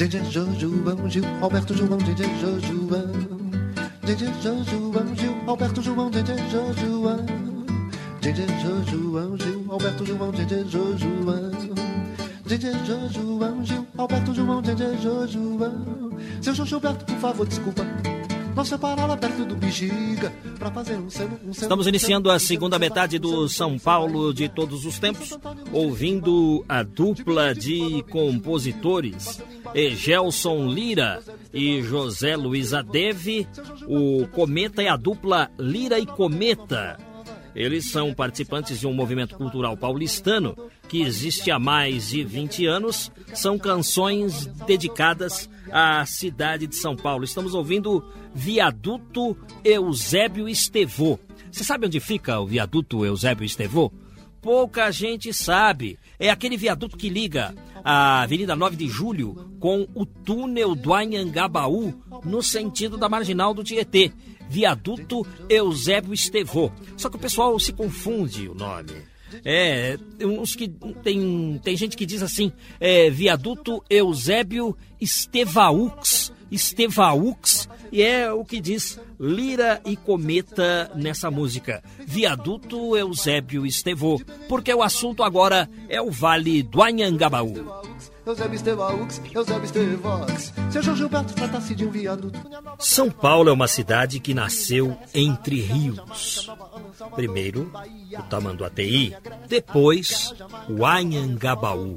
Didi João, Gil, Alberto João, Didi João. Didi João, Gil, Alberto João, Didi João. Didi João, Gil, Alberto João, Didi João. Didi João, Gil, Alberto João, Didi João. Seu João Gilberto, por favor, desculpa. Nossa parada perto do Bexiga pra fazer um seno, um seno, Estamos iniciando a segunda metade do São Paulo de todos os tempos, ouvindo a dupla de compositores Egelson Lira e José Luiz Adeve. O Cometa é a dupla Lira e Cometa. Eles são participantes de um movimento cultural paulistano que existe há mais de 20 anos. São canções dedicadas à cidade de São Paulo. Estamos ouvindo Viaduto Eusébio Estevô. Você sabe onde fica o viaduto Eusébio Estevô? Pouca gente sabe. É aquele viaduto que liga a Avenida 9 de Julho com o túnel do Anhangabaú no sentido da marginal do Tietê. Viaduto Eusébio Estevô. Só que o pessoal se confunde o nome. É, uns que tem, tem gente que diz assim, é, viaduto Eusébio Estevaux, Estevaux, e é o que diz Lira e Cometa nessa música, viaduto Eusébio Estevô, porque o assunto agora é o Vale do Anhangabaú. São Paulo é uma cidade que nasceu entre rios. Primeiro, o Tamanduateí, depois, o Anhangabaú.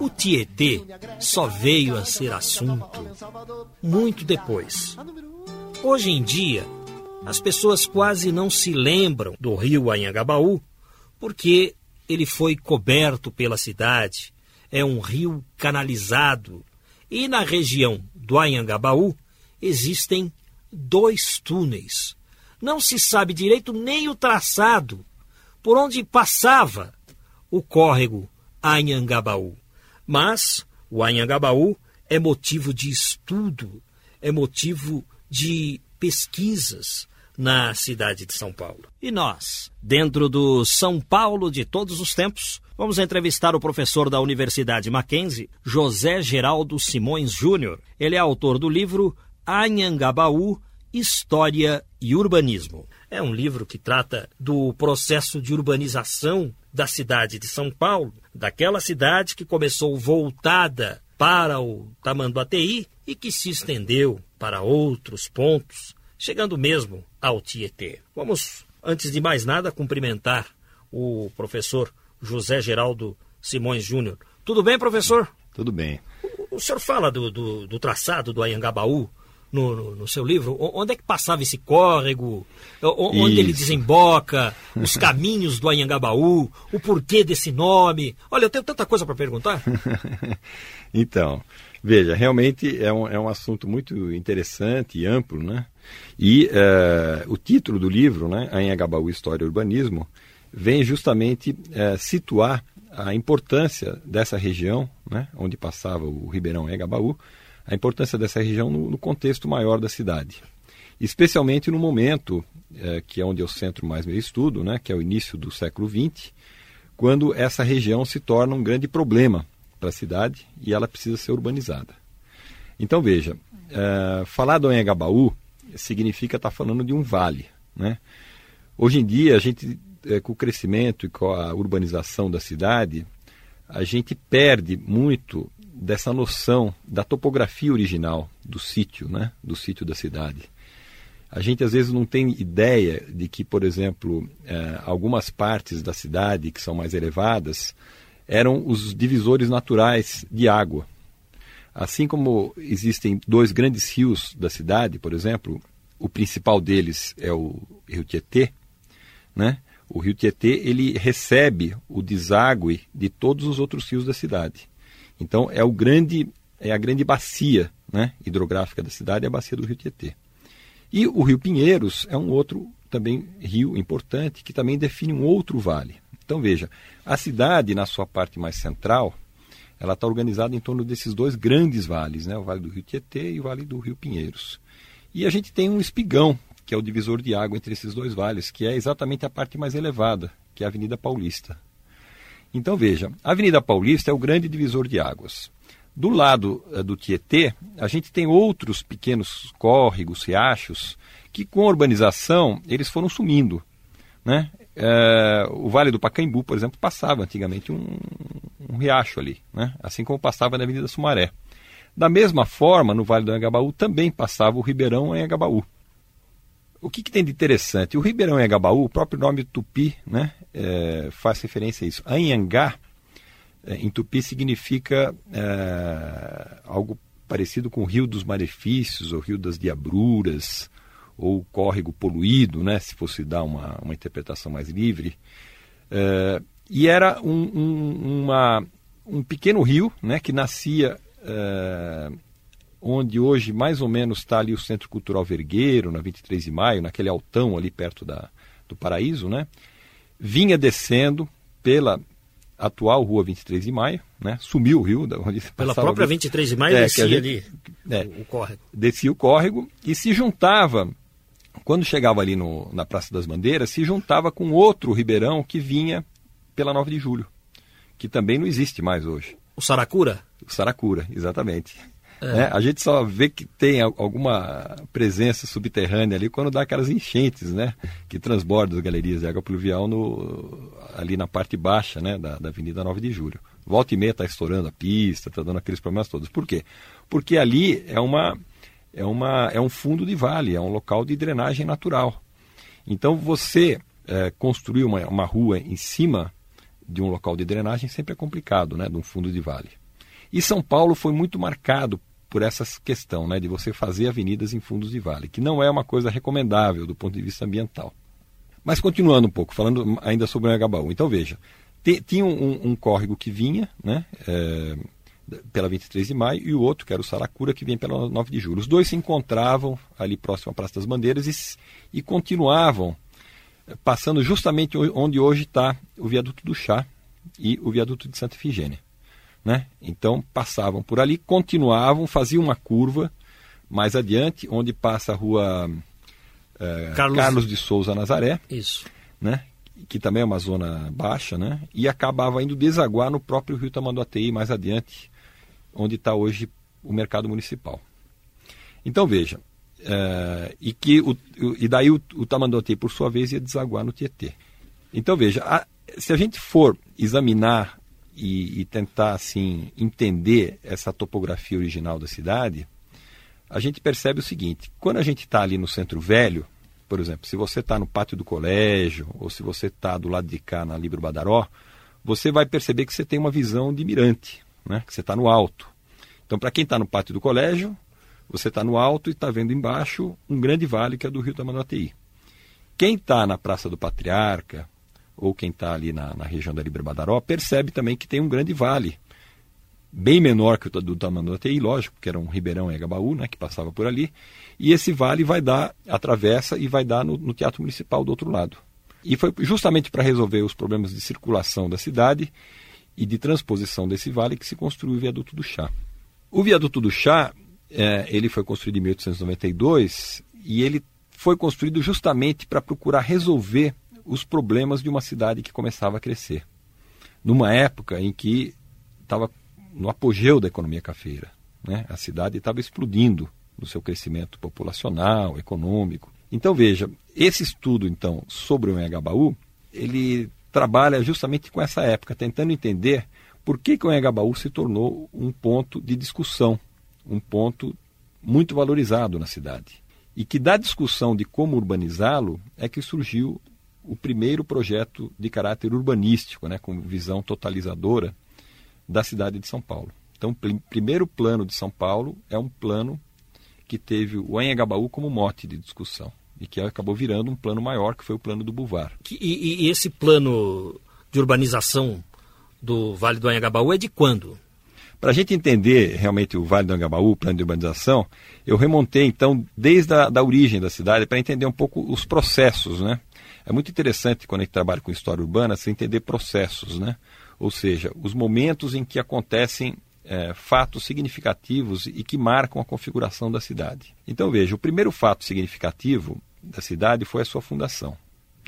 O Tietê só veio a ser assunto muito depois. Hoje em dia, as pessoas quase não se lembram do rio Anhangabaú porque ele foi coberto pela cidade, é um rio canalizado. E na região do Anhangabaú existem dois túneis. Não se sabe direito nem o traçado por onde passava o córrego Anhangabaú. Mas o Anhangabaú é motivo de estudo, é motivo de pesquisas na cidade de São Paulo. E nós, dentro do São Paulo de todos os tempos, vamos entrevistar o professor da Universidade Mackenzie, José Geraldo Simões Júnior. Ele é autor do livro Anhangabaú, História e Urbanismo. É um livro que trata do processo de urbanização da cidade de São Paulo, daquela cidade que começou voltada para o Tamanduateí e que se estendeu para outros pontos, chegando mesmo ao Tietê. Vamos, antes de mais nada, cumprimentar o professor José Geraldo Simões Júnior. Tudo bem, professor? Tudo bem. O, o senhor fala do, do, do traçado do Anhangabaú no, no, no, seu livro? Onde é que passava esse córrego? Onde Isso. ele desemboca? Os caminhos do Anhangabaú? O porquê desse nome? Olha, eu tenho tanta coisa para perguntar. então, veja, realmente é um, é um assunto muito interessante e amplo, né? E uh, o título do livro, né, Anhangabaú, História e Urbanismo, vem justamente uh, situar a importância dessa região, né, onde passava o Ribeirão Anhangabaú, a importância dessa região no, no contexto maior da cidade. Especialmente no momento, é, que é onde eu centro mais meu estudo, né, que é o início do século XX, quando essa região se torna um grande problema para a cidade e ela precisa ser urbanizada. Então veja, é, falar do Anhangabaú significa estar tá falando de um vale. Né? Hoje em dia, a gente, é, com o crescimento e com a urbanização da cidade, a gente perde muito dessa noção da topografia original do sítio, né, do sítio da cidade. A gente às vezes não tem ideia de que, por exemplo, eh, algumas partes da cidade que são mais elevadas eram os divisores naturais de água. Assim como existem dois grandes rios da cidade, por exemplo, o principal deles é o Rio Tietê, né? O Rio Tietê ele recebe o deságue de todos os outros rios da cidade. Então é o grande é a grande bacia né, hidrográfica da cidade, é a bacia do Rio Tietê. E o Rio Pinheiros é um outro também rio importante que também define um outro vale. Então veja, a cidade na sua parte mais central, ela está organizada em torno desses dois grandes vales, né, o Vale do Rio Tietê e o Vale do Rio Pinheiros. E a gente tem um espigão, que é o divisor de água entre esses dois vales, que é exatamente a parte mais elevada, que é a Avenida Paulista. Então veja, a Avenida Paulista é o grande divisor de águas. Do lado uh, do Tietê, a gente tem outros pequenos córregos, riachos, que com a urbanização eles foram sumindo. Né? É, o Vale do Pacaembu, por exemplo, passava antigamente um, um riacho ali, né? assim como passava na Avenida Sumaré. Da mesma forma, no Vale do Anhangabaú também passava o Ribeirão Anhangabaú. O que, que, tem de interessante? O Ribeirão Anhangabaú, o próprio nome Tupi, né, é, faz referência a isso. Anhangá, é, em Tupi, significa é, algo parecido com o Rio dos Malefícios, ou Rio das Diabruras, ou córrego poluído, né, se fosse dar uma, uma interpretação mais livre. É, e era um, um, uma, um pequeno rio né, que nascia é, onde hoje mais ou menos está ali o Centro Cultural Vergueiro, na 23 de maio, naquele altão ali perto da, do Paraíso, né? vinha descendo pela atual Rua 23 de Maio, né? Sumiu o rio. Pela própria 23 de Maio é, descia gente, ali é, o córrego. Descia o córrego e se juntava quando chegava ali no, na Praça das Bandeiras, se juntava com outro ribeirão que vinha pela 9 de julho, que também não existe mais hoje. O Saracura? O Saracura, exatamente. É. Né? A gente só vê que tem alguma presença subterrânea ali quando dá aquelas enchentes, né? Que transbordam as galerias de água pluvial no, ali na parte baixa né? da, da Avenida 9 de Julho. Volta e meia está estourando a pista, está dando aqueles problemas todos. Por quê? Porque ali é uma é, uma, é um fundo de vale, é um local de drenagem natural. Então, você é, construir uma, uma rua em cima de um local de drenagem sempre é complicado, né, de um fundo de vale. E São Paulo foi muito marcado por essa questão né, de você fazer avenidas em fundos de vale, que não é uma coisa recomendável do ponto de vista ambiental. Mas continuando um pouco, falando ainda sobre o Anhangabaú. Então veja, tinha um, um, córrego que vinha, né, é, pela 23 de maio, e o outro, que era o Saracura, que vinha pela 9 de julho. Os dois se encontravam ali próximo à Praça das Bandeiras e, e continuavam eh, passando justamente onde hoje está o viaduto do Chá e o viaduto de Santa Efigênia. Né? Então passavam por ali, continuavam, faziam uma curva mais adiante, onde passa a rua é, Carlos... Carlos de Souza Nazaré. Isso. Né? que também é uma zona baixa, né? e acabava indo desaguar no próprio rio Tamanduateí, mais adiante, onde está hoje o mercado municipal. Então veja, é, e que o, e daí o, o Tamanduateí, por sua vez, ia desaguar no Tietê. Então veja, a, se a gente for examinar e, e, tentar assim entender essa topografia original da cidade, a gente percebe o seguinte: quando a gente está ali no centro velho, por exemplo, se você está no pátio do colégio ou se você está do lado de cá na Libro Badaró, você vai perceber que você tem uma visão de mirante né? que você está no alto. Então, para quem está no pátio do colégio, você está no alto e está vendo embaixo um grande vale que é do Rio Tamanduateí. Quem está na Praça do Patriarca, ou quem está ali na, na, região da Badaró, percebe também que tem um grande vale, bem menor que o do Tamanduateí, lógico, que era um ribeirão em Agabaú, né, que passava por ali, e esse vale vai dar, atravessa e vai dar no, no Teatro Municipal do outro lado. E foi justamente para resolver os problemas de circulação da cidade e de transposição desse vale que se construiu o viaduto do Chá. O viaduto do Chá, é, ele foi construído em 1892 e ele foi construído justamente para procurar resolver os problemas de uma cidade que começava a crescer. Numa época em que estava no apogeu da economia cafeira. Né? A cidade estava explodindo no seu crescimento populacional, econômico. Então veja, esse estudo então sobre o Engabaú, ele trabalha justamente com essa época, tentando entender por que, que o Engabaú se tornou um ponto de discussão, um ponto muito valorizado na cidade. E que da discussão de como urbanizá-lo é que surgiu o primeiro projeto de caráter urbanístico, né, com visão totalizadora da cidade de São Paulo. Então, o primeiro plano de São Paulo é um plano que teve o Anhangabaú como mote de discussão e que acabou virando um plano maior, que foi o plano do Buvar. E, e esse plano de urbanização do Vale do Anhangabaú é de quando? Para a gente entender realmente o Vale do Anhangabaú, o plano de urbanização, eu remontei então desde a da origem da cidade para entender um pouco os processos, né? É muito interessante quando a gente trabalha com história urbana, você entender processos, né? Ou seja, os momentos em que acontecem é, fatos significativos e que marcam a configuração da cidade. Então veja, o primeiro fato significativo da cidade foi a sua fundação.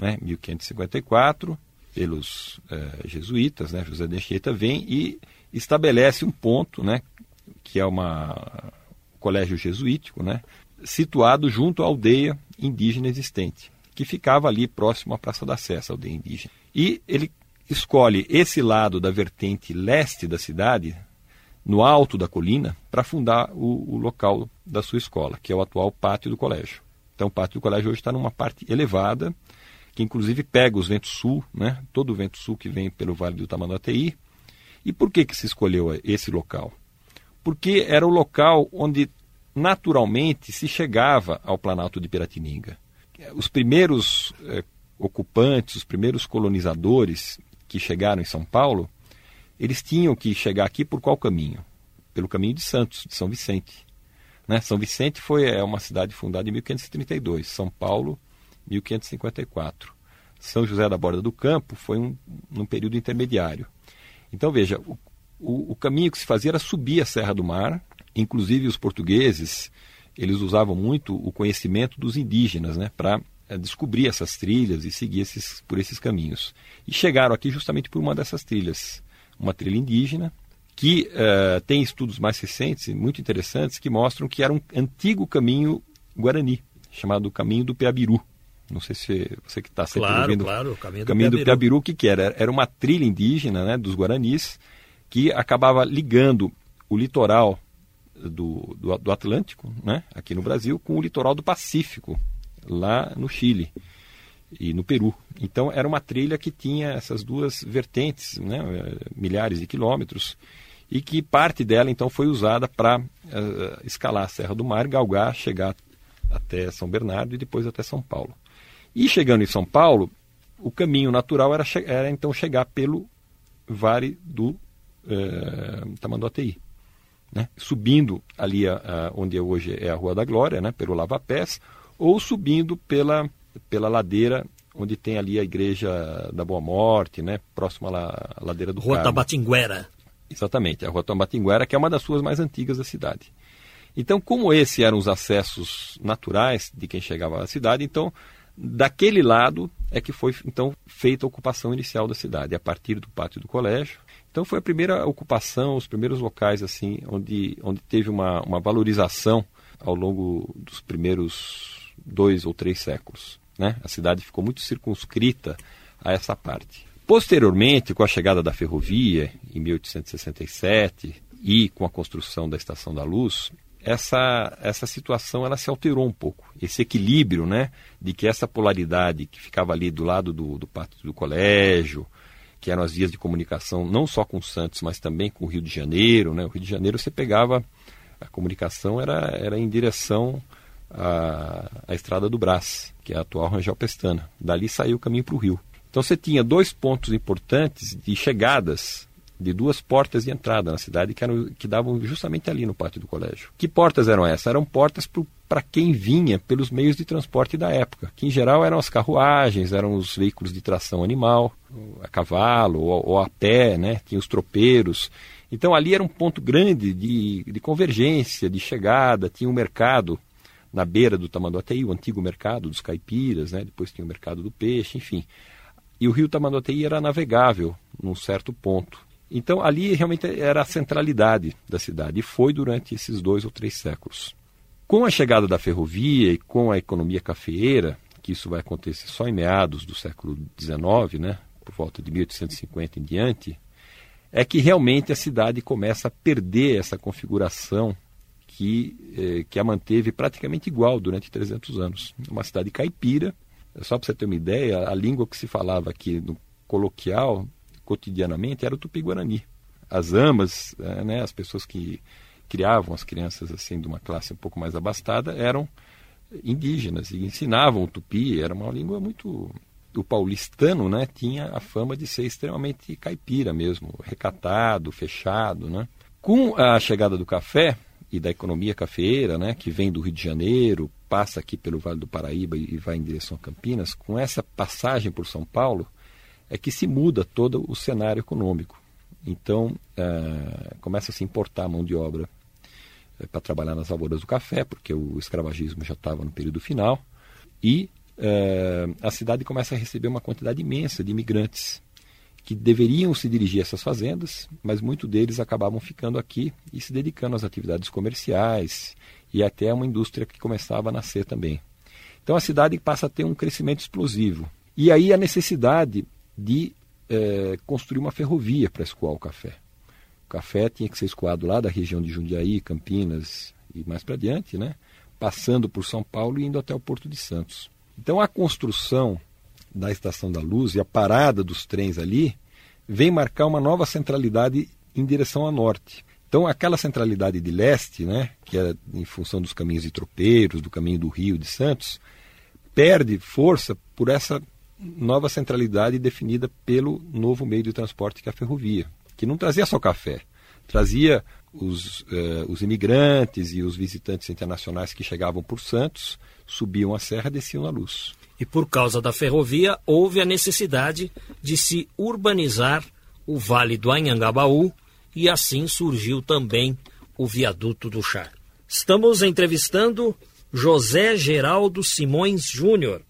Né? 1554, pelos é, jesuítas, né? José de Anchieta vem e estabelece um ponto, né? que é uma colégio jesuítico, né, situado junto à aldeia indígena existente, que ficava ali próximo à Praça da Sé, aldeia indígena. E ele escolhe esse lado da vertente leste da cidade, no alto da colina, para fundar o, o, local da sua escola, que é o atual pátio do colégio. Então, o pátio do colégio hoje está numa parte elevada, que inclusive pega os ventos sul, né? todo o vento sul que vem pelo Vale do Tamanduateí. E por que, que se escolheu esse local? Porque era o local onde naturalmente se chegava ao Planalto de Piratininga. Os primeiros eh, ocupantes, os primeiros colonizadores que chegaram em São Paulo, eles tinham que chegar aqui por qual caminho? Pelo caminho de Santos, de São Vicente. Né? São Vicente foi é uma cidade fundada em 1532, São Paulo 1554. São José da Borda do Campo foi um, período intermediário. Então veja, o, o, o caminho que se fazia era subir a Serra do Mar, inclusive os portugueses eles usavam muito o conhecimento dos indígenas né, para é, descobrir essas trilhas e seguir esses, por esses caminhos. E chegaram aqui justamente por uma dessas trilhas, uma trilha indígena, que uh, tem estudos mais recentes e muito interessantes que mostram que era um antigo caminho guarani, chamado Caminho do Peabiru. Não sei se você que está sempre claro, ouvindo. Claro, o Caminho, caminho do, do Peabiru, o que, que era? Era uma trilha indígena né, dos guaranis que acabava ligando o litoral do, do, do Atlântico, né, aqui no Brasil, com o litoral do Pacífico, lá no Chile e no Peru. Então era uma trilha que tinha essas duas vertentes, né, milhares de quilômetros, e que parte dela então foi usada para uh, escalar a Serra do Mar, galgar, chegar até São Bernardo e depois até São Paulo. E chegando em São Paulo, o caminho natural era, era então chegar pelo Vale do uh, Tamanduateí. Né? Subindo ali a, a, onde hoje é a Rua da Glória, né? pelo Lava Pés, ou subindo pela, pela ladeira onde tem ali a igreja da Boa Morte, né, próximo à ladeira do Rua Carmo. Tabatinguera. Exatamente, a Rua Tabatinguera, que é uma das ruas mais antigas da cidade. Então, como esses eram os acessos naturais de quem chegava à cidade, então daquele lado é que foi então feita a ocupação inicial da cidade, a partir do pátio do colégio. Então foi a primeira ocupação, os primeiros locais assim onde, onde teve uma, uma valorização ao longo dos primeiros dois ou três séculos. Né? A cidade ficou muito circunscrita a essa parte. Posteriormente, com a chegada da ferrovia, em 1867, e com a construção da Estação da Luz, essa, essa situação ela se alterou um pouco. Esse equilíbrio né, de que essa polaridade que ficava ali do lado do, do pátio do colégio, que eram as vias de comunicação não só com Santos, mas também com o Rio de Janeiro. Né? O Rio de Janeiro você pegava, a comunicação era, era em direção a, a estrada do Brás, que é a atual Rangel Pestana. Dali saiu o caminho para o rio. Então você tinha dois pontos importantes de chegadas de duas portas de entrada na cidade que, eram, que davam justamente ali no pátio do colégio. Que portas eram essas? Eram portas para quem vinha pelos meios de transporte da época, que em geral eram as carruagens, eram os veículos de tração animal, a cavalo ou, ou a pé, né? tinha os tropeiros. Então ali era um ponto grande de, de convergência, de chegada, tinha um mercado na beira do Tamanduateí, o antigo mercado dos caipiras, né? depois tinha o mercado do peixe, enfim. E o rio Tamanduateí era navegável num certo ponto. Então ali realmente era a centralidade da cidade e foi durante esses dois ou três séculos. Com a chegada da ferrovia e com a economia cafeeira, que isso vai acontecer só em meados do século XIX, né, por volta de 1850 em diante, é que realmente a cidade começa a perder essa configuração que, eh, que a manteve praticamente igual durante 300 anos. Uma cidade caipira, só para você ter uma ideia, a língua que se falava aqui no coloquial, cotidianamente, era o tupi-guarani. As amas, eh, né, as pessoas que criavam as crianças assim de uma classe um pouco mais abastada, eram indígenas e ensinavam o tupi, era uma língua muito o paulistano, né, tinha a fama de ser extremamente caipira mesmo, recatado, fechado, né? Com a chegada do café, e da economia cafeeira, né, que vem do Rio de Janeiro, passa aqui pelo Vale do Paraíba e vai em direção a Campinas, com essa passagem por São Paulo, é que se muda todo o cenário econômico. Então, é, começa a se importar mão de obra é, para trabalhar nas lavouras do café, porque o escravagismo já estava no período final, e é, a cidade começa a receber uma quantidade imensa de imigrantes que deveriam se dirigir a essas fazendas, mas muitos deles acabavam ficando aqui e se dedicando às atividades comerciais e até a uma indústria que começava a nascer também. Então a cidade passa a ter um crescimento explosivo. E aí a necessidade de é, construir uma ferrovia para escoar o café. O café tinha que ser escoado lá da região de Jundiaí, Campinas e mais para diante, né? passando por São Paulo e indo até o Porto de Santos. Então a construção da Estação da Luz e a parada dos trens ali vem marcar uma nova centralidade em direção a norte. Então, aquela centralidade de leste, né, que é em função dos caminhos de tropeiros, do caminho do Rio de Santos, perde força por essa nova centralidade definida pelo novo meio de transporte que é a ferrovia, que não trazia só café, trazia os, eh, os imigrantes e os visitantes internacionais que chegavam por Santos, subiam a serra desciam na luz. E por causa da ferrovia, houve a necessidade de se urbanizar o Vale do Anhangabaú e assim surgiu também o Viaduto do Chá. Estamos entrevistando José Geraldo Simões Júnior,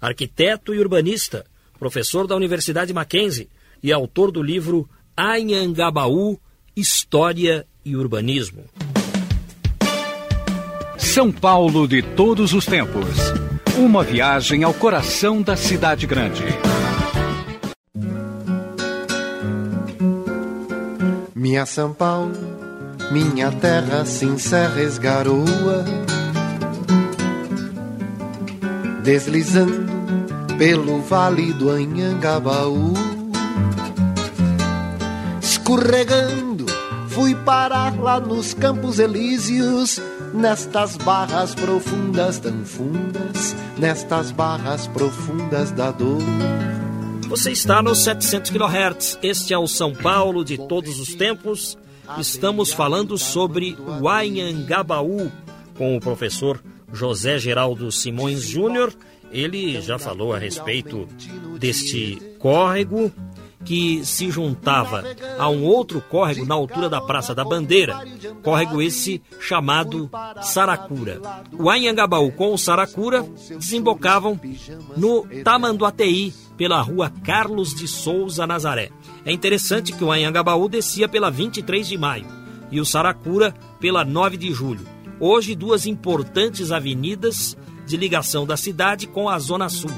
arquiteto e urbanista, professor da Universidade Mackenzie e autor do livro Anhangabaú, História e Urbanismo. São Paulo de todos os tempos. Uma viagem ao coração da cidade grande. Minha São Paulo, minha terra sincera esgaroa, deslizando pelo vale do Anhangabaú, escorregando, fui parar lá nos Campos Elíseos nestas barras profundas tão fundas, nestas barras profundas da dor. Você está nos 700 kHz. Este é o São Paulo de todos os tempos. Estamos falando sobre o Anhangabaú com o professor José Geraldo Simões Júnior. Ele já falou a respeito deste córrego que se juntava a um outro córrego na altura da Praça da Bandeira, córrego esse chamado Saracura. O Anhangabaú com o Saracura desembocavam no Tamanduateí, pela rua Carlos de Souza Nazaré. É interessante que o Anhangabaú descia pela 23 de maio e o Saracura pela 9 de julho. Hoje, duas importantes avenidas de ligação da cidade com a Zona Sul.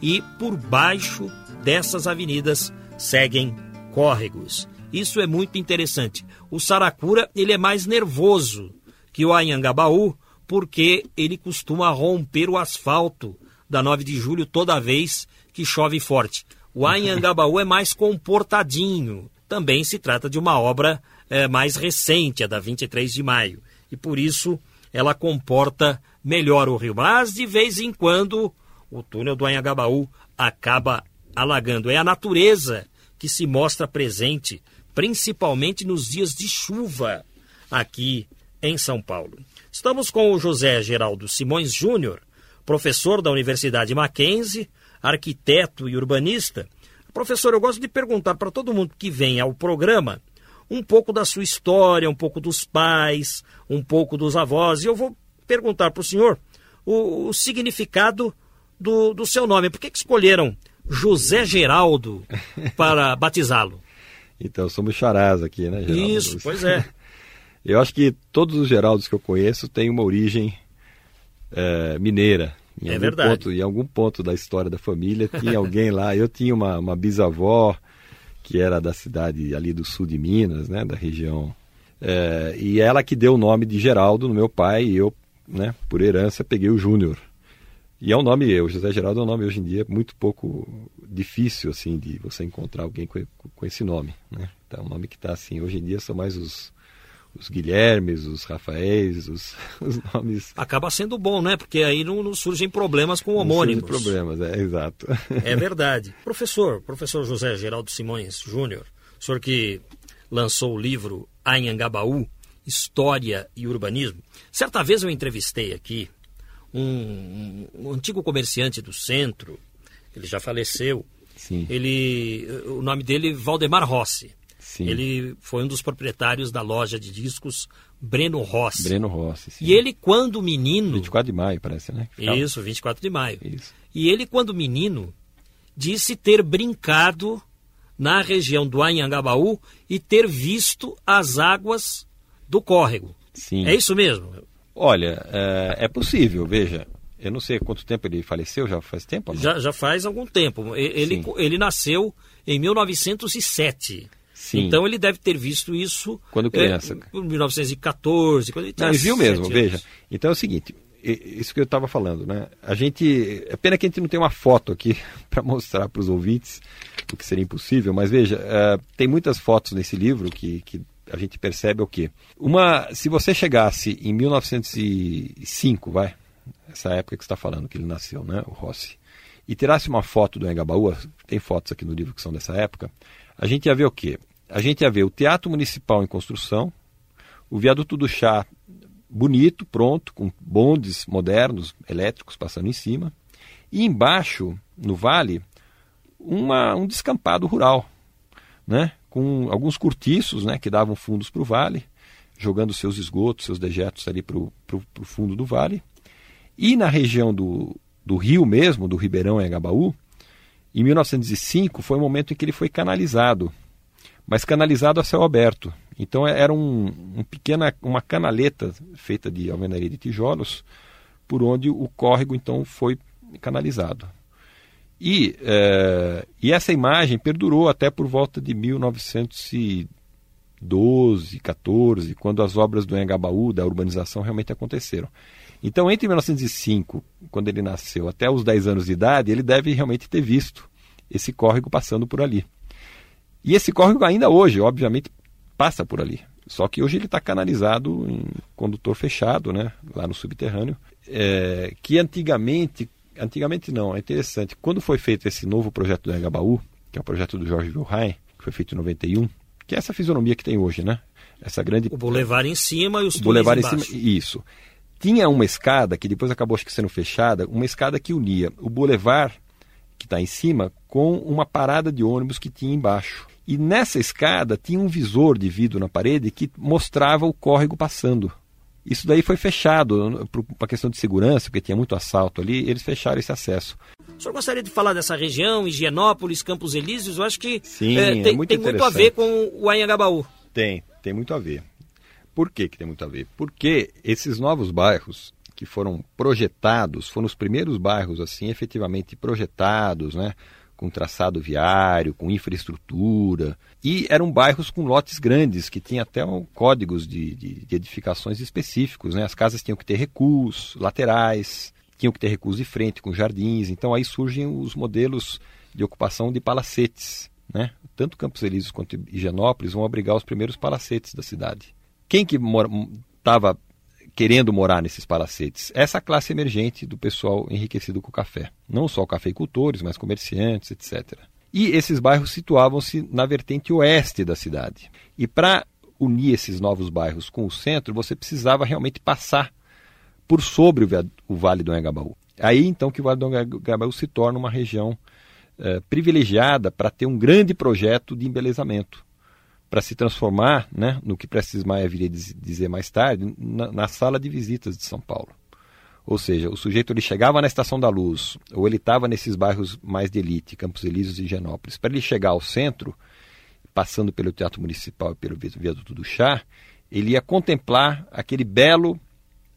E por baixo dessas avenidas seguem córregos. Isso é muito interessante. O Saracura ele é mais nervoso que o Anhangabaú porque ele costuma romper o asfalto da 9 de julho toda vez que chove forte. O Anhangabaú é mais comportadinho. Também se trata de uma obra é, mais recente, a da 23 de maio. E por isso ela comporta melhor o rio. Mas de vez em quando o túnel do Anhangabaú acaba alagando. É a natureza que se mostra presente, principalmente nos dias de chuva aqui em São Paulo. Estamos com o José Geraldo Simões Júnior, professor da Universidade Mackenzie, arquiteto e urbanista. Professor, eu gosto de perguntar para todo mundo que vem ao programa um pouco da sua história, um pouco dos pais, um pouco dos avós. E eu vou perguntar para o senhor o, o significado do, do, seu nome. Por que, que escolheram José Geraldo para batizá-lo? Então, somos charás aqui, né, Geraldo? Isso, pois é. Eu acho que todos os Geraldos que eu conheço têm uma origem é, mineira. Em é verdade. Ponto, em algum ponto da história da família tinha alguém lá. Eu tinha uma, uma bisavó que era da cidade ali do sul de Minas, né, da região. É, e ela que deu o nome de Geraldo no meu pai e eu, né, por herança, peguei o Júnior. E é um nome, o José Geraldo é um nome hoje em dia muito pouco difícil assim de você encontrar alguém com, com esse nome, né? Então, é um nome que está assim, hoje em dia são mais os os Guilhermes, os Rafaéis, os, os, nomes. Acaba sendo bom, né? Porque aí não, não surgem problemas com homônimos. Não surgem problemas, é exato. É verdade. professor, professor José Geraldo Simões Júnior, senhor que lançou o livro Anhangabaú, História e Urbanismo. Certa vez eu entrevistei aqui um, um, um antigo comerciante do centro, ele já faleceu. Sim. Ele, o nome dele Valdemar Rossi. Sim. Ele foi um dos proprietários da loja de discos Breno Rossi. Breno Rossi, sim. E ele, quando menino. 24 de maio, parece, né? Ficava... Isso, 24 de maio. Isso. E ele, quando menino, disse ter brincado na região do Anhangabaú e ter visto as águas do córrego. Sim. É isso mesmo? Olha, é, é possível, veja. Eu não sei quanto tempo ele faleceu, já faz tempo? Já, já faz algum tempo. Ele, ele nasceu em 1907. Sim. Então ele deve ter visto isso quando criança. Em 1914, quando ele tinha Não, ele viu mesmo, anos. veja. Então é o seguinte, isso que eu estava falando, né? A gente, é pena que a gente não tem uma foto aqui para mostrar para os ouvintes, o que seria impossível, mas veja, uh, tem muitas fotos nesse livro que, que a gente percebe o quê? Uma, se você chegasse em 1905, vai, essa época que está falando que ele nasceu, né, o Rossi, e tirasse uma foto do Engabaú, tem fotos aqui no livro que são dessa época, a gente ia ver o quê? A gente ia ver o Teatro Municipal em construção, o Viaduto do Chá bonito, pronto, com bondes modernos, elétricos passando em cima, e embaixo, no vale, uma, um descampado rural, né? com alguns cortiços né, que davam fundos para o vale, jogando seus esgotos, seus dejetos ali para o fundo do vale. E na região do, do rio mesmo, do Ribeirão Engabaú, em 1905 foi o momento em que ele foi canalizado, mas canalizado a céu aberto. Então é, era um, um pequena, uma canaleta feita de alvenaria de tijolos, por onde o córrego então foi canalizado. E, é, e essa imagem perdurou até por volta de 1912, 14, quando as obras do Engabaú, da urbanização, realmente aconteceram. Então, entre 1905, quando ele nasceu, até os 10 anos de idade, ele deve realmente ter visto esse córrego passando por ali. E esse córrego ainda hoje, obviamente, passa por ali. Só que hoje ele está canalizado em condutor fechado, né, lá no subterrâneo, é, que antigamente, antigamente não, é interessante, quando foi feito esse novo projeto do Engabaú, que é o projeto do Jorge Wilhelm, que foi feito em 91, que é essa fisionomia que tem hoje, né? Essa grande... O bulevar em cima e os bulevar embaixo. em cima, isso tinha uma escada que depois acabou acho que sendo fechada, uma escada que unia o bulevar que está em cima com uma parada de ônibus que tinha embaixo. E nessa escada tinha um visor de vidro na parede que mostrava o córrego passando. Isso daí foi fechado por uma questão de segurança, porque tinha muito assalto ali, eles fecharam esse acesso. O senhor gostaria de falar dessa região, Higienópolis, Campos Elíseos? Eu acho que Sim, é, tem, é muito, tem muito a ver com o Anhangabaú. Tem, tem muito a ver. Por que, que tem muito a ver? Porque esses novos bairros que foram projetados, foram os primeiros bairros assim efetivamente projetados, né? com traçado viário, com infraestrutura. E eram bairros com lotes grandes, que tinham até um, códigos de, de, de, edificações específicos. Né? As casas tinham que ter recuos laterais, tinham que ter recuos de frente, com jardins. Então aí surgem os modelos de ocupação de palacetes. Né? Tanto Campos Elíseos quanto Higienópolis vão abrigar os primeiros palacetes da cidade. Quem que estava querendo morar nesses palacetes? Essa classe emergente do pessoal enriquecido com o café. Não só cafeicultores, mas comerciantes, etc. E esses bairros situavam-se na vertente oeste da cidade. E para unir esses novos bairros com o centro, você precisava realmente passar por sobre o, Vale do Engabaú. Aí então que o Vale do Engabaú se torna uma região eh, privilegiada para ter um grande projeto de embelezamento para se transformar, né, no que Prestes Maia viria dizer mais tarde, na, na, sala de visitas de São Paulo. Ou seja, o sujeito ele chegava na Estação da Luz, ou ele estava nesses bairros mais de elite, Campos Elíseos e Genópolis. Para ele chegar ao centro, passando pelo Teatro Municipal e pelo Viaduto do Chá, ele ia contemplar aquele belo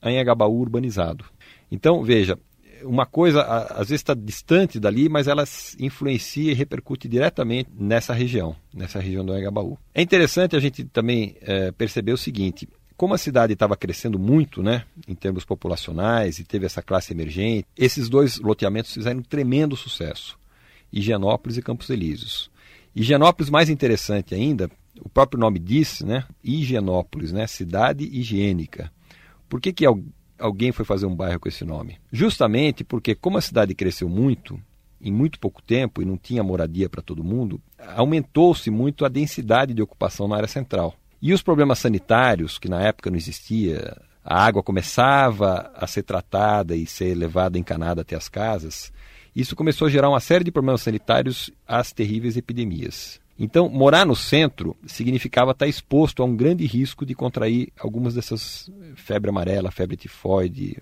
Anhangabaú urbanizado. Então, veja, uma coisa às vezes está distante dali, mas ela influencia e repercute diretamente nessa região, nessa região do Engabaú. É interessante a gente também é, perceber o seguinte: como a cidade estava crescendo muito, né, em termos populacionais e teve essa classe emergente, esses dois loteamentos fizeram um tremendo sucesso: Higienópolis e Campos Elíseos. Higienópolis, mais interessante ainda, o próprio nome diz, né, Higienópolis, né, cidade higiênica. Por que, que alguém foi fazer um bairro com esse nome? Justamente porque, como a cidade cresceu muito, em muito pouco tempo, e não tinha moradia para todo mundo, aumentou-se muito a densidade de ocupação na área central. E os problemas sanitários, que na época não existia, a água começava a ser tratada e ser levada encanada até as casas, isso começou a gerar uma série de problemas sanitários às terríveis epidemias. Então, morar no centro significava estar exposto a um grande risco de contrair algumas dessas febre amarela, febre tifoide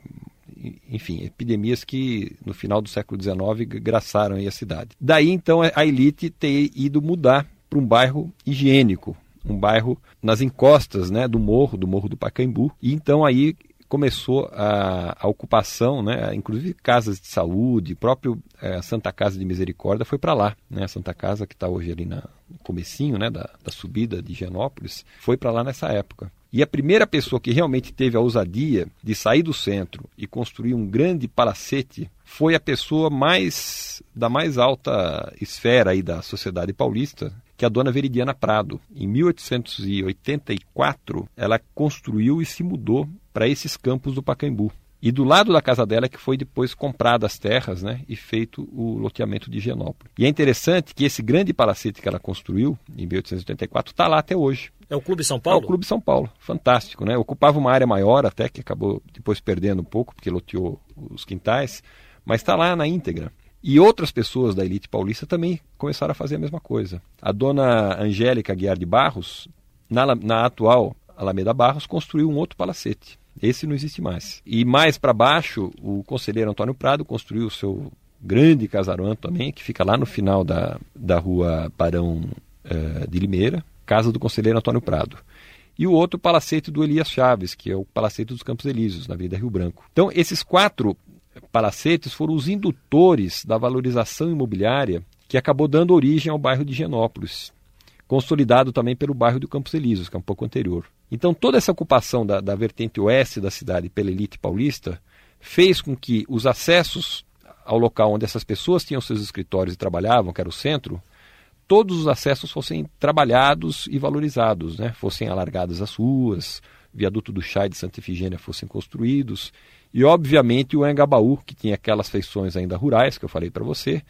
enfim, epidemias que no final do século XIX graçaram a cidade. Daí então a elite ter ido mudar para um bairro higiênico, um bairro nas encostas né, do morro, do morro do Pacaembu. E então aí começou a, a ocupação, né, inclusive casas de saúde, próprio é, Santa Casa de Misericórdia foi para lá, né, a Santa Casa que está hoje ali na, no comecinho né, da, da subida de Higienópolis, foi para lá nessa época. E a primeira pessoa que realmente teve a ousadia de sair do centro e construir um grande palacete foi a pessoa mais da mais alta esfera aí da sociedade paulista, que é a dona Veridiana Prado. Em 1884, ela construiu e se mudou para esses campos do Pacaembu. E do lado da casa dela é que foi depois comprada as terras né, e feito o loteamento de Higienópolis. E é interessante que esse grande palacete que ela construiu, em 1884, está lá até hoje. É o Clube São Paulo? É o Clube São Paulo, fantástico, né? Ocupava uma área maior até, que acabou depois perdendo um pouco, porque loteou os quintais, mas está lá na íntegra. E outras pessoas da elite paulista também começaram a fazer a mesma coisa. A dona Angélica Guiar de Barros, na, na atual Alameda Barros, construiu um outro palacete. Esse não existe mais. E mais para baixo, o conselheiro Antônio Prado construiu o seu grande casarão também, que fica lá no final da, da rua Barão uh, de Limeira, casa do conselheiro Antônio Prado. E o outro palacete do Elias Chaves, que é o palacete dos Campos Elíseos, na Avenida Rio Branco. Então, esses quatro palacetes foram os indutores da valorização imobiliária que acabou dando origem ao bairro de Genópolis, consolidado também pelo bairro do Campos Elíseos, que é um pouco anterior. Então, toda essa ocupação da, da vertente oeste da cidade pela elite paulista fez com que os acessos ao local onde essas pessoas tinham seus escritórios e trabalhavam, que era o centro, todos os acessos fossem trabalhados e valorizados, né? fossem alargadas as ruas, viaduto do Chá e de Santa Efigênia fossem construídos, e, obviamente, o Engabaú, que tinha aquelas feições ainda rurais que eu falei para você,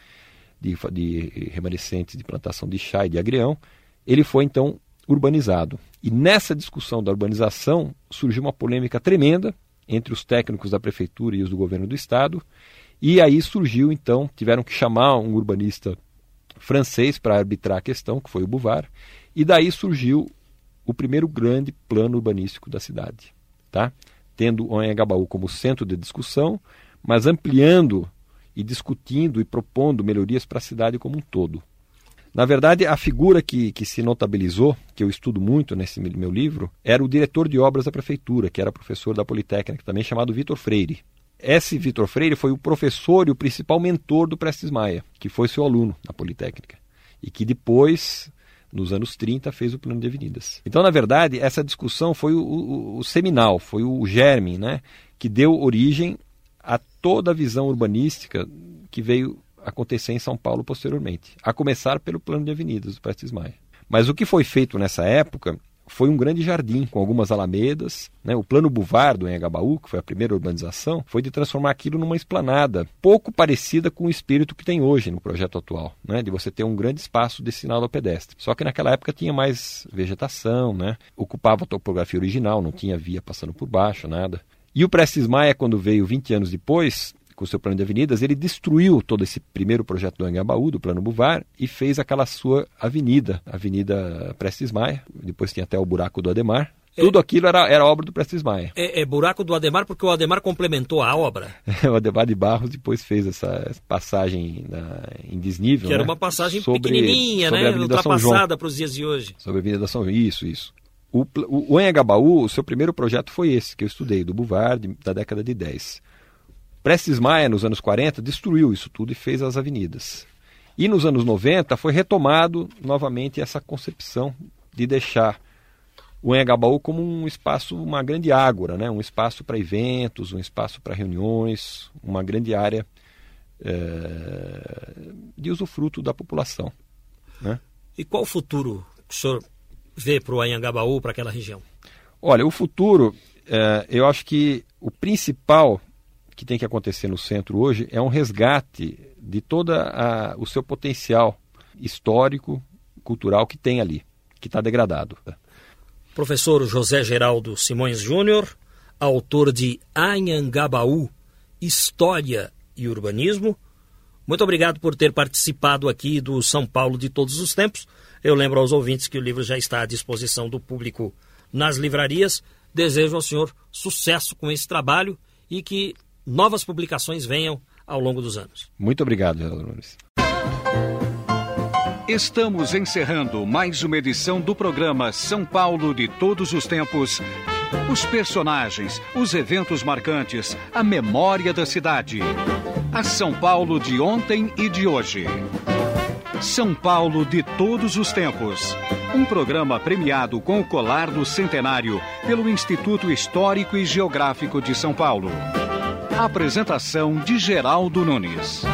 de, de remanescentes de plantação de chá e de agrião, ele foi então urbanizado. E nessa discussão da urbanização surgiu uma polêmica tremenda entre os técnicos da prefeitura e os do governo do estado, e aí surgiu então, tiveram que chamar um urbanista francês para arbitrar a questão, que foi o Bouvard, e daí surgiu o primeiro grande plano urbanístico da cidade, tá? tendo Anhangabaú como centro de discussão, mas ampliando e discutindo e propondo melhorias para a cidade como um todo. Na verdade, a figura que, que se notabilizou, que eu estudo muito nesse meu livro, era o diretor de obras da prefeitura, que era professor da Politécnica, também chamado Vitor Freire. Esse Vitor Freire foi o professor e o principal mentor do Prestes Maia, que foi seu aluno na Politécnica. E que depois nos anos 30, fez o plano de avenidas. Então, na verdade, essa discussão foi o, o, o seminal, foi o germe, né, que deu origem a toda a visão urbanística que veio acontecer em São Paulo posteriormente, a começar pelo plano de avenidas do Prestes Maia. Mas o que foi feito nessa época foi um grande jardim com algumas alamedas. Né? O plano Buvardo em Agabaú, que foi a primeira urbanização, foi de transformar aquilo numa esplanada, pouco parecida com o espírito que tem hoje no projeto atual, né? de você ter um grande espaço destinado ao pedestre. Só que naquela época tinha mais vegetação, né? ocupava a topografia original, não tinha via passando por baixo, nada. E o Prestes Maia, quando veio 20 anos depois, com o seu plano de avenidas, ele destruiu todo esse primeiro projeto do Angabaú, do plano Buvar, e fez aquela sua avenida, Avenida Prestes Maia, depois tinha até o buraco do Ademar, é. tudo aquilo era, era obra do Prestes Maia. É, é, buraco do Ademar porque o Ademar complementou a obra. o Ademar de Barros depois fez essa passagem na, em desnível. Que né? era uma passagem sobre, pequenininha, sobre né? Ultrapassada para os dias de hoje. Sobre a Avenida São João. Isso, isso. O, o, o Anhangabaú, o seu primeiro projeto foi esse, que eu estudei, do Buvar, de, da década de 10. Prestes Maia, nos anos 40, destruiu isso tudo e fez as avenidas. E nos anos 90 foi retomado novamente essa concepção de deixar o Engabaú como um espaço, uma grande ágora, né? um espaço para eventos, um espaço para reuniões, uma grande área é, de usufruto da população. Né? E qual o futuro que o senhor vê para o Anhangabaú, para aquela região? Olha, o futuro, é, eu acho que o principal que tem que acontecer no centro hoje é um resgate de todo o seu potencial histórico, cultural que tem ali, que está degradado. Professor José Geraldo Simões Júnior, autor de Anhangabaú, História e Urbanismo. Muito obrigado por ter participado aqui do São Paulo de todos os tempos. Eu lembro aos ouvintes que o livro já está à disposição do público nas livrarias. Desejo ao senhor sucesso com esse trabalho e que novas publicações venham ao longo dos anos. Muito obrigado, Geraldo Nunes. Estamos encerrando mais uma edição do programa São Paulo de Todos os Tempos. Os personagens, os eventos marcantes, a memória da cidade. A São Paulo de ontem e de hoje. São Paulo de Todos os Tempos. Um programa premiado com o colar do centenário pelo Instituto Histórico e Geográfico de São Paulo. Apresentação de Geraldo Nunes.